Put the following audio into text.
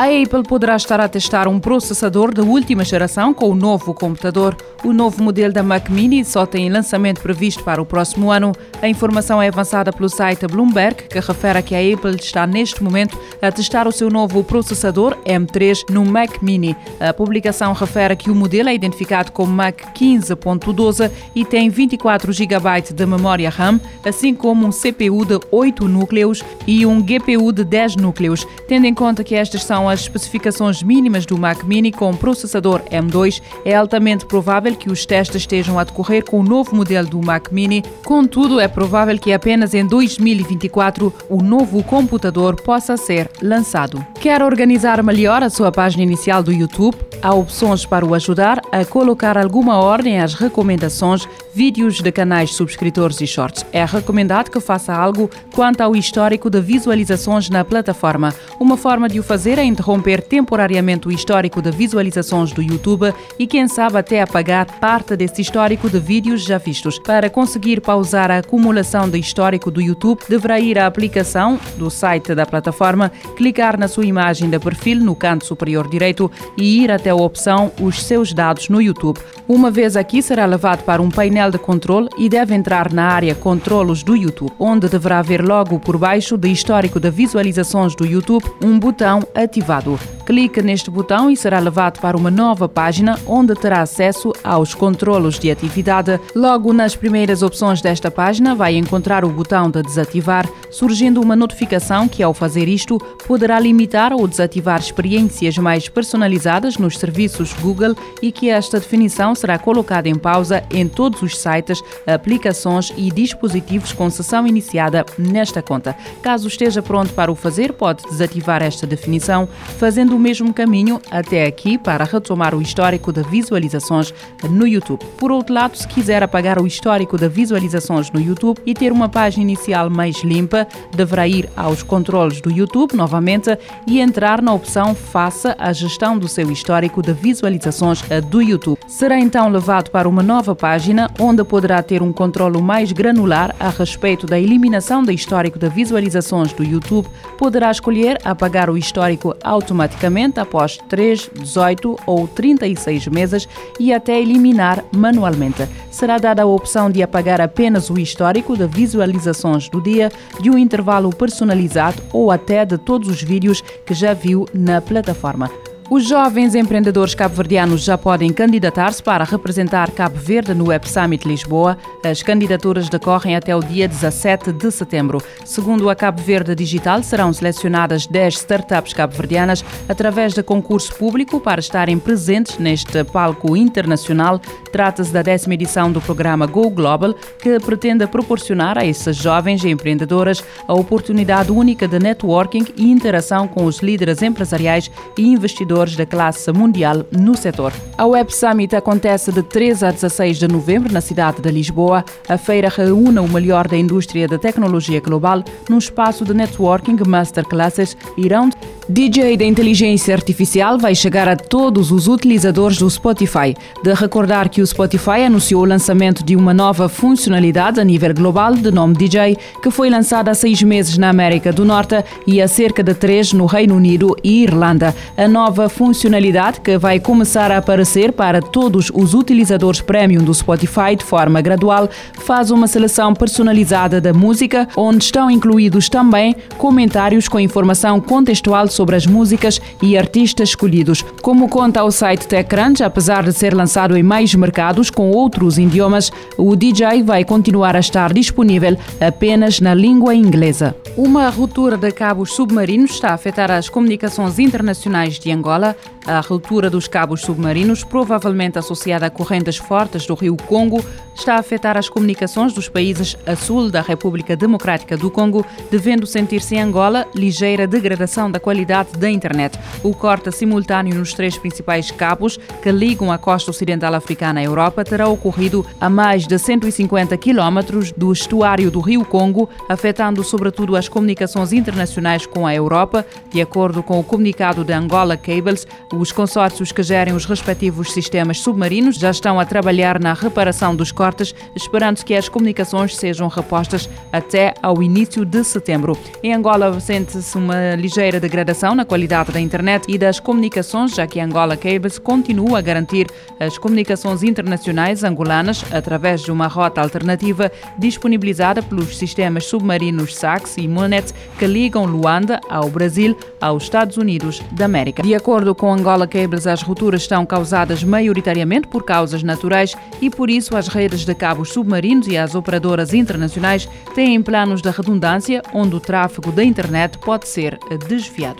A Apple poderá estar a testar um processador de última geração com o novo computador. O novo modelo da Mac Mini só tem lançamento previsto para o próximo ano. A informação é avançada pelo site Bloomberg, que refere que a Apple está neste momento a testar o seu novo processador M3 no Mac Mini. A publicação refere que o modelo é identificado como Mac 15.12 e tem 24 GB de memória RAM, assim como um CPU de 8 núcleos e um GPU de 10 núcleos. Tendo em conta que estas são as especificações mínimas do Mac Mini com processador M2, é altamente provável que os testes estejam a decorrer com o novo modelo do Mac Mini. Contudo, é provável que apenas em 2024 o novo computador possa ser lançado. Quer organizar melhor a sua página inicial do YouTube? Há opções para o ajudar a colocar alguma ordem às recomendações, vídeos de canais subscritores e shorts. É recomendado que faça algo quanto ao histórico de visualizações na plataforma. Uma forma de o fazer é interromper temporariamente o histórico de visualizações do YouTube e, quem sabe, até apagar parte desse histórico de vídeos já vistos. Para conseguir pausar a acumulação de histórico do YouTube, deverá ir à aplicação do site da plataforma, clicar na sua imagem de perfil no canto superior direito e ir até a opção Os seus dados no YouTube. Uma vez aqui, será levado para um painel de controle e deve entrar na área Controlos do YouTube, onde deverá ver logo por baixo do histórico de visualizações do YouTube um botão ativado. Clique neste botão e será levado para uma nova página onde terá acesso aos controlos de atividade. Logo nas primeiras opções desta página vai encontrar o botão de desativar, surgindo uma notificação que ao fazer isto poderá limitar ou desativar experiências mais personalizadas nos serviços Google e que esta definição será colocada em pausa em todos os sites, aplicações e dispositivos com sessão iniciada nesta conta. Caso esteja pronto para o fazer, pode desativar esta definição fazendo o mesmo caminho até aqui para retomar o histórico de visualizações no YouTube. Por outro lado, se quiser apagar o histórico de visualizações no YouTube e ter uma página inicial mais limpa, deverá ir aos controles do YouTube novamente e entrar na opção Faça a gestão do seu histórico de visualizações do YouTube. Será então levado para uma nova página onde poderá ter um controle mais granular a respeito da eliminação do histórico de visualizações do YouTube. Poderá escolher apagar o histórico automaticamente após 3, 18 ou 36 meses e até eliminar manualmente. Será dada a opção de apagar apenas o histórico de visualizações do dia, de um intervalo personalizado ou até de todos os vídeos que já viu na plataforma. Os jovens empreendedores cabo-verdianos já podem candidatar-se para representar Cabo Verde no Web Summit Lisboa. As candidaturas decorrem até o dia 17 de setembro. Segundo a Cabo Verde Digital, serão selecionadas 10 startups cabo-verdianas através de concurso público para estarem presentes neste palco internacional. Trata-se da décima edição do programa Go Global, que pretende proporcionar a essas jovens empreendedoras a oportunidade única de networking e interação com os líderes empresariais e investidores da classe mundial no setor. A Web Summit acontece de 13 a 16 de novembro na cidade de Lisboa. A feira reúne o melhor da indústria da tecnologia global num espaço de networking, masterclasses round DJ da inteligência artificial vai chegar a todos os utilizadores do Spotify. De recordar que o Spotify anunciou o lançamento de uma nova funcionalidade a nível global de nome DJ, que foi lançada há seis meses na América do Norte e há cerca de três no Reino Unido e Irlanda. A nova funcionalidade, que vai começar a aparecer para todos os utilizadores premium do Spotify de forma gradual, faz uma seleção personalizada da música, onde estão incluídos também comentários com informação contextual sobre sobre as músicas e artistas escolhidos. Como conta o site TechCrunch, apesar de ser lançado em mais mercados com outros idiomas, o DJ vai continuar a estar disponível apenas na língua inglesa. Uma ruptura de cabos submarinos está a afetar as comunicações internacionais de Angola. A ruptura dos cabos submarinos, provavelmente associada a correntes fortes do rio Congo, está a afetar as comunicações dos países a sul da República Democrática do Congo, devendo sentir-se em Angola ligeira degradação da qualidade da internet. O corte simultâneo nos três principais cabos que ligam a costa ocidental africana à Europa terá ocorrido a mais de 150 quilómetros do estuário do rio Congo, afetando sobretudo as comunicações internacionais com a Europa. De acordo com o comunicado da Angola Cables, os consórcios que gerem os respectivos sistemas submarinos já estão a trabalhar na reparação dos cortes esperando que as comunicações sejam repostas até ao início de setembro. Em Angola sente-se uma ligeira degradação na qualidade da internet e das comunicações, já que Angola Cables continua a garantir as comunicações internacionais angolanas através de uma rota alternativa disponibilizada pelos sistemas submarinos SAX e MONET que ligam Luanda ao Brasil aos Estados Unidos da América. De acordo com Angola Cables, as rupturas estão causadas maioritariamente por causas naturais e por isso as redes de cabos submarinos e as operadoras internacionais têm planos de redundância onde o tráfego da internet pode ser desviado.